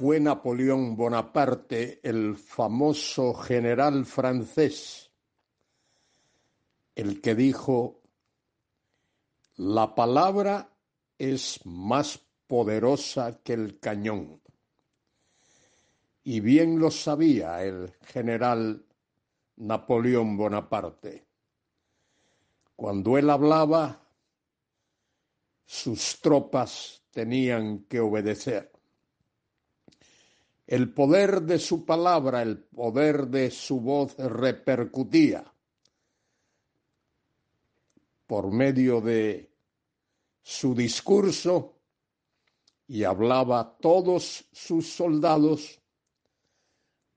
Fue Napoleón Bonaparte, el famoso general francés, el que dijo, la palabra es más poderosa que el cañón. Y bien lo sabía el general Napoleón Bonaparte. Cuando él hablaba, sus tropas tenían que obedecer. El poder de su palabra, el poder de su voz repercutía por medio de su discurso y hablaba a todos sus soldados,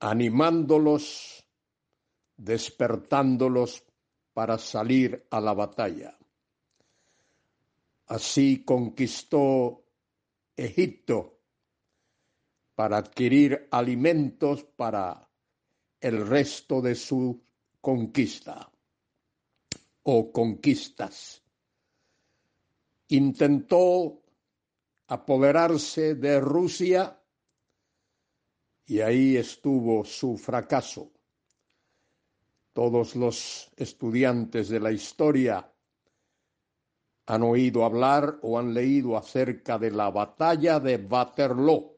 animándolos, despertándolos para salir a la batalla. Así conquistó Egipto para adquirir alimentos para el resto de su conquista o conquistas. Intentó apoderarse de Rusia y ahí estuvo su fracaso. Todos los estudiantes de la historia han oído hablar o han leído acerca de la batalla de Waterloo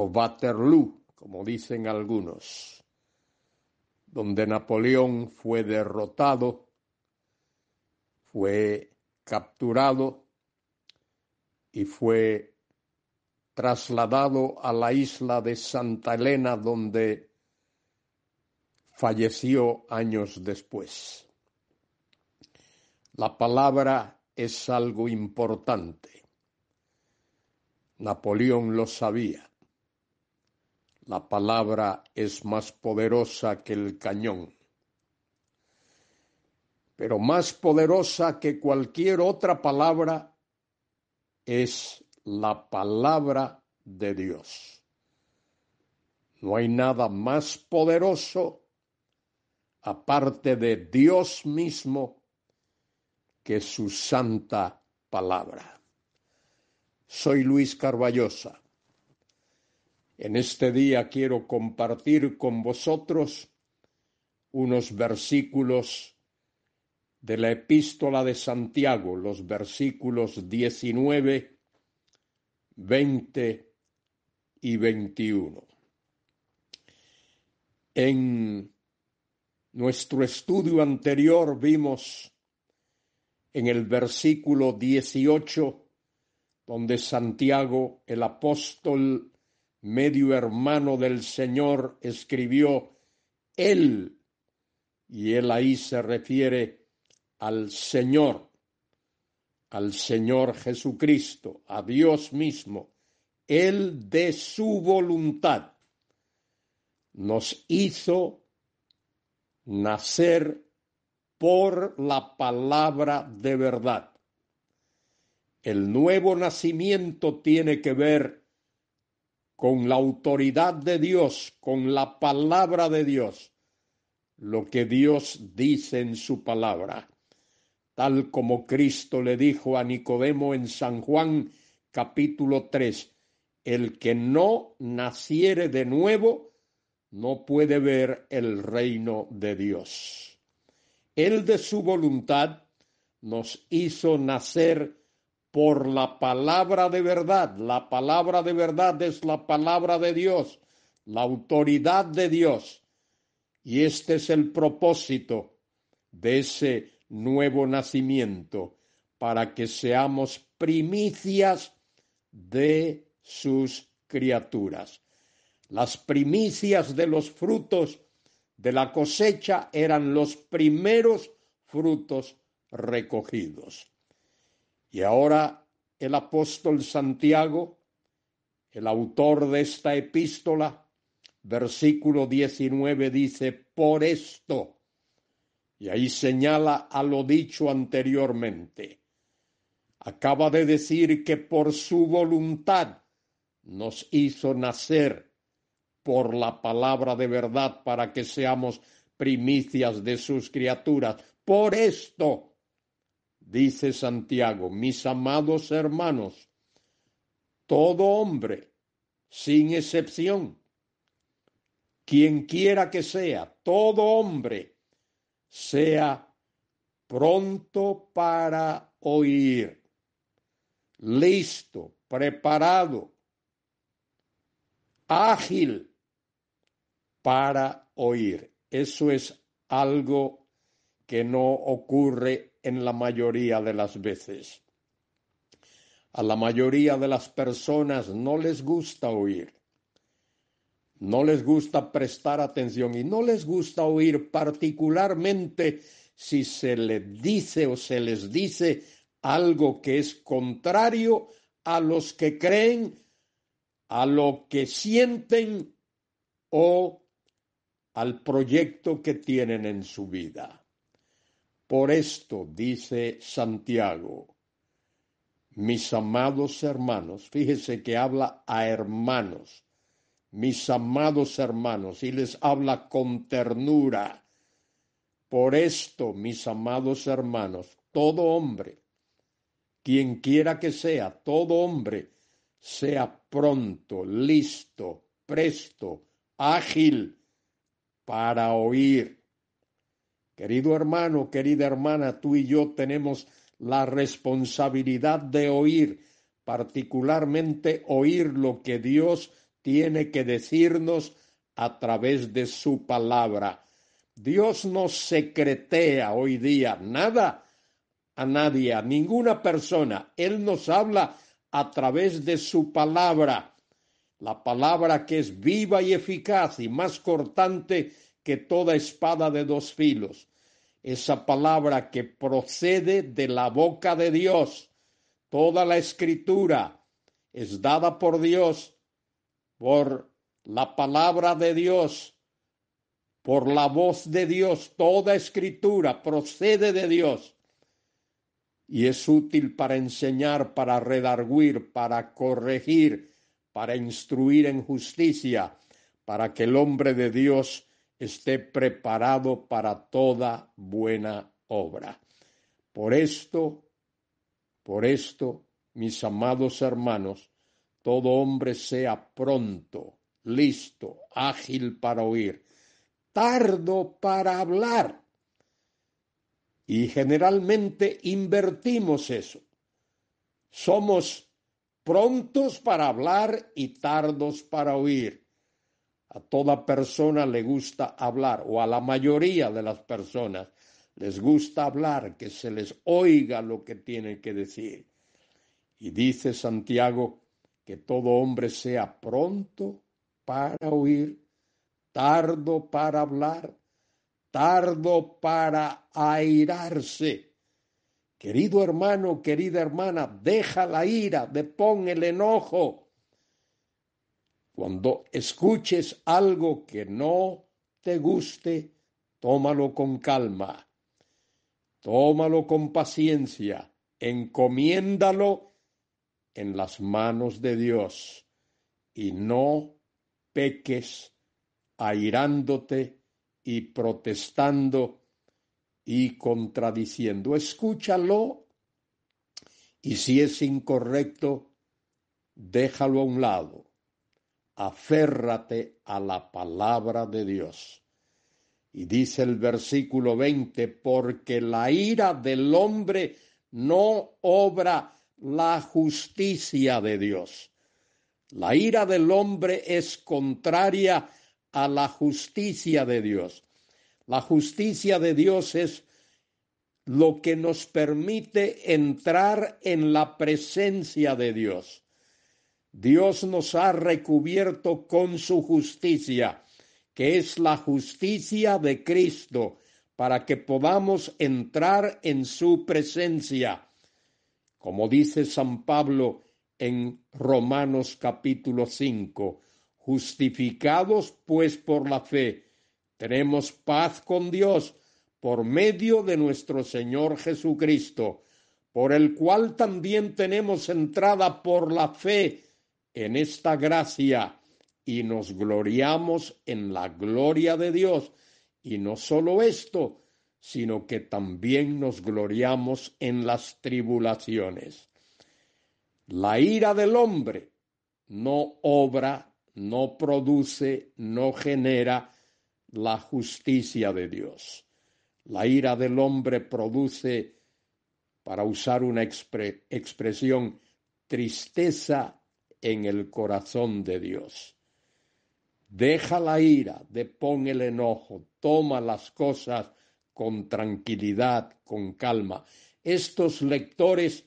o Waterloo, como dicen algunos, donde Napoleón fue derrotado, fue capturado y fue trasladado a la isla de Santa Elena, donde falleció años después. La palabra es algo importante. Napoleón lo sabía. La palabra es más poderosa que el cañón, pero más poderosa que cualquier otra palabra es la palabra de Dios. No hay nada más poderoso aparte de Dios mismo que su santa palabra. Soy Luis Carballosa. En este día quiero compartir con vosotros unos versículos de la epístola de Santiago, los versículos 19, 20 y 21. En nuestro estudio anterior vimos en el versículo 18, donde Santiago, el apóstol medio hermano del Señor, escribió Él, y él ahí se refiere al Señor, al Señor Jesucristo, a Dios mismo, Él de su voluntad nos hizo nacer por la palabra de verdad. El nuevo nacimiento tiene que ver con la autoridad de Dios, con la palabra de Dios, lo que Dios dice en su palabra, tal como Cristo le dijo a Nicodemo en San Juan capítulo 3, el que no naciere de nuevo no puede ver el reino de Dios. Él de su voluntad nos hizo nacer por la palabra de verdad. La palabra de verdad es la palabra de Dios, la autoridad de Dios. Y este es el propósito de ese nuevo nacimiento, para que seamos primicias de sus criaturas. Las primicias de los frutos de la cosecha eran los primeros frutos recogidos. Y ahora el apóstol Santiago, el autor de esta epístola, versículo 19 dice, por esto, y ahí señala a lo dicho anteriormente. Acaba de decir que por su voluntad nos hizo nacer por la palabra de verdad para que seamos primicias de sus criaturas. Por esto, dice Santiago, mis amados hermanos, todo hombre sin excepción. Quien quiera que sea, todo hombre, sea pronto para oír, listo, preparado, ágil para oír. Eso es algo que no ocurre en la mayoría de las veces. A la mayoría de las personas no les gusta oír, no les gusta prestar atención y no les gusta oír particularmente si se les dice o se les dice algo que es contrario a los que creen, a lo que sienten o al proyecto que tienen en su vida. Por esto dice Santiago, mis amados hermanos, fíjese que habla a hermanos, mis amados hermanos, y les habla con ternura. Por esto, mis amados hermanos, todo hombre, quien quiera que sea, todo hombre, sea pronto, listo, presto, ágil para oír Querido hermano, querida hermana, tú y yo tenemos la responsabilidad de oír, particularmente oír lo que Dios tiene que decirnos a través de su palabra. Dios no secretea hoy día nada a nadie, a ninguna persona. Él nos habla a través de su palabra, la palabra que es viva y eficaz y más cortante que toda espada de dos filos. Esa palabra que procede de la boca de Dios. Toda la escritura es dada por Dios, por la palabra de Dios, por la voz de Dios. Toda escritura procede de Dios y es útil para enseñar, para redarguir, para corregir, para instruir en justicia, para que el hombre de Dios esté preparado para toda buena obra. Por esto, por esto, mis amados hermanos, todo hombre sea pronto, listo, ágil para oír, tardo para hablar. Y generalmente invertimos eso. Somos prontos para hablar y tardos para oír. A toda persona le gusta hablar, o a la mayoría de las personas les gusta hablar, que se les oiga lo que tienen que decir. Y dice Santiago que todo hombre sea pronto para oír, tardo para hablar, tardo para airarse. Querido hermano, querida hermana, deja la ira, depón el enojo cuando escuches algo que no te guste, tómalo con calma, tómalo con paciencia, encomiéndalo en las manos de Dios. Y no peques airándote y protestando y contradiciendo. Escúchalo. Y si es incorrecto, déjalo a un lado aférrate a la palabra de Dios. Y dice el versículo 20, porque la ira del hombre no obra la justicia de Dios. La ira del hombre es contraria a la justicia de Dios. La justicia de Dios es lo que nos permite entrar en la presencia de Dios. Dios nos ha recubierto con su justicia, que es la justicia de Cristo, para que podamos entrar en su presencia. Como dice San Pablo en Romanos capítulo 5, justificados pues por la fe, tenemos paz con Dios por medio de nuestro Señor Jesucristo, por el cual también tenemos entrada por la fe en esta gracia y nos gloriamos en la gloria de Dios. Y no solo esto, sino que también nos gloriamos en las tribulaciones. La ira del hombre no obra, no produce, no genera la justicia de Dios. La ira del hombre produce, para usar una expresión, tristeza en el corazón de Dios. Deja la ira, depón el enojo, toma las cosas con tranquilidad, con calma. Estos lectores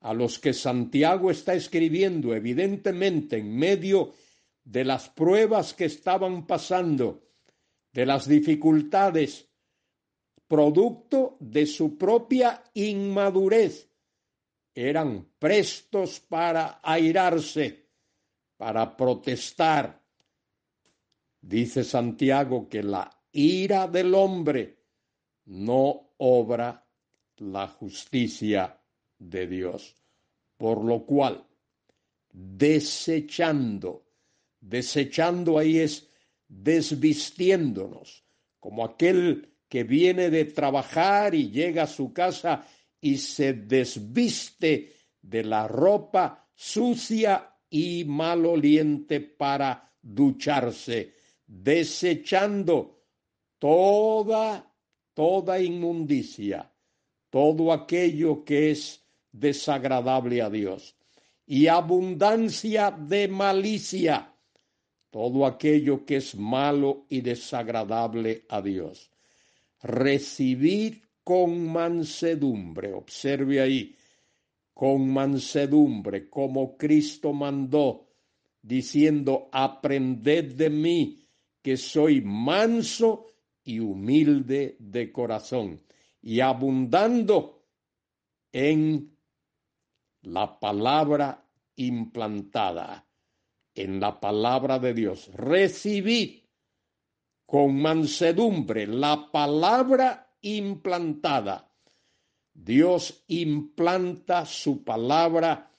a los que Santiago está escribiendo, evidentemente en medio de las pruebas que estaban pasando, de las dificultades, producto de su propia inmadurez, eran prestos para airarse, para protestar. Dice Santiago que la ira del hombre no obra la justicia de Dios. Por lo cual, desechando, desechando ahí es desvistiéndonos, como aquel que viene de trabajar y llega a su casa y se desviste de la ropa sucia y maloliente para ducharse, desechando toda, toda inmundicia, todo aquello que es desagradable a Dios, y abundancia de malicia, todo aquello que es malo y desagradable a Dios. Recibid con mansedumbre, observe ahí, con mansedumbre, como Cristo mandó, diciendo, aprended de mí, que soy manso y humilde de corazón, y abundando en la palabra implantada, en la palabra de Dios. Recibid con mansedumbre la palabra implantada. Dios implanta su palabra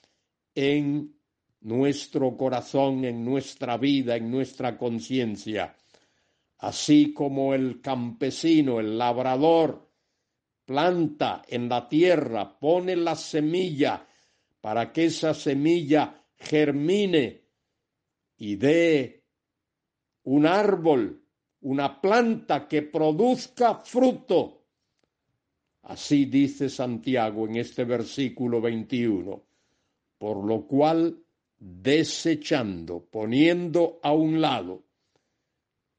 en nuestro corazón, en nuestra vida, en nuestra conciencia. Así como el campesino, el labrador, planta en la tierra, pone la semilla para que esa semilla germine y dé un árbol, una planta que produzca fruto. Así dice Santiago en este versículo 21, por lo cual desechando, poniendo a un lado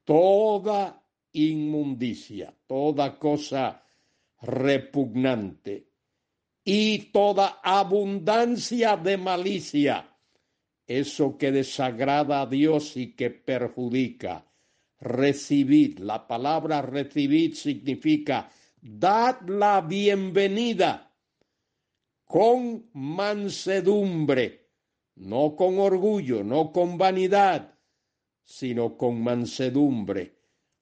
toda inmundicia, toda cosa repugnante y toda abundancia de malicia, eso que desagrada a Dios y que perjudica. Recibid, la palabra recibid significa dad la bienvenida con mansedumbre, no con orgullo, no con vanidad, sino con mansedumbre,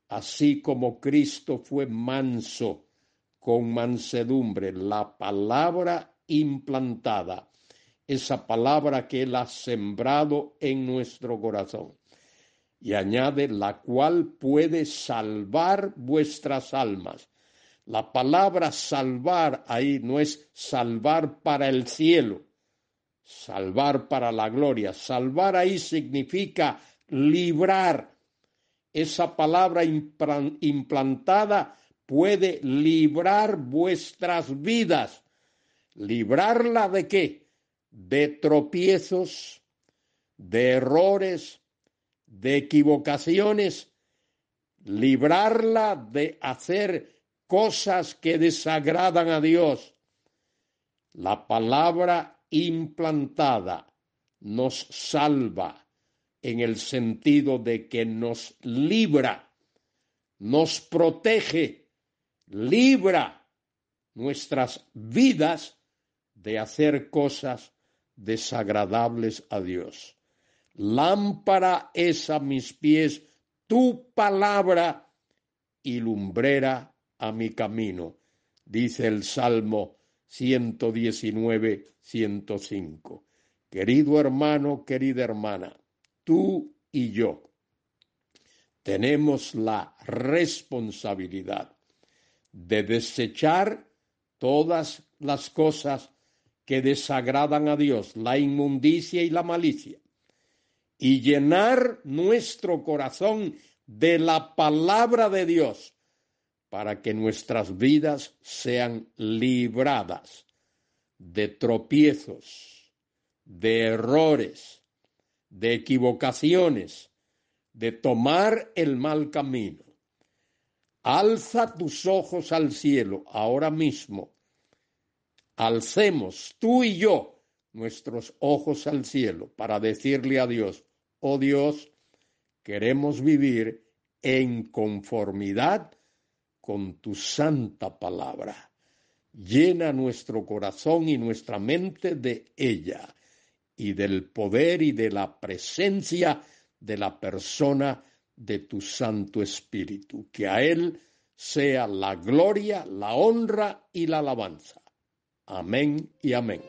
así como Cristo fue manso con mansedumbre, la palabra implantada, esa palabra que Él ha sembrado en nuestro corazón. Y añade, la cual puede salvar vuestras almas. La palabra salvar ahí no es salvar para el cielo, salvar para la gloria. Salvar ahí significa librar. Esa palabra implantada puede librar vuestras vidas. ¿Librarla de qué? De tropiezos, de errores, de equivocaciones. Librarla de hacer cosas que desagradan a Dios. La palabra implantada nos salva en el sentido de que nos libra, nos protege libra nuestras vidas de hacer cosas desagradables a Dios. Lámpara es a mis pies tu palabra y lumbrera a mi camino, dice el Salmo 119, 105. Querido hermano, querida hermana, tú y yo tenemos la responsabilidad de desechar todas las cosas que desagradan a Dios, la inmundicia y la malicia, y llenar nuestro corazón de la palabra de Dios para que nuestras vidas sean libradas de tropiezos, de errores, de equivocaciones, de tomar el mal camino. Alza tus ojos al cielo ahora mismo. Alcemos tú y yo nuestros ojos al cielo para decirle a Dios, oh Dios, queremos vivir en conformidad con tu santa palabra. Llena nuestro corazón y nuestra mente de ella y del poder y de la presencia de la persona de tu Santo Espíritu. Que a Él sea la gloria, la honra y la alabanza. Amén y amén.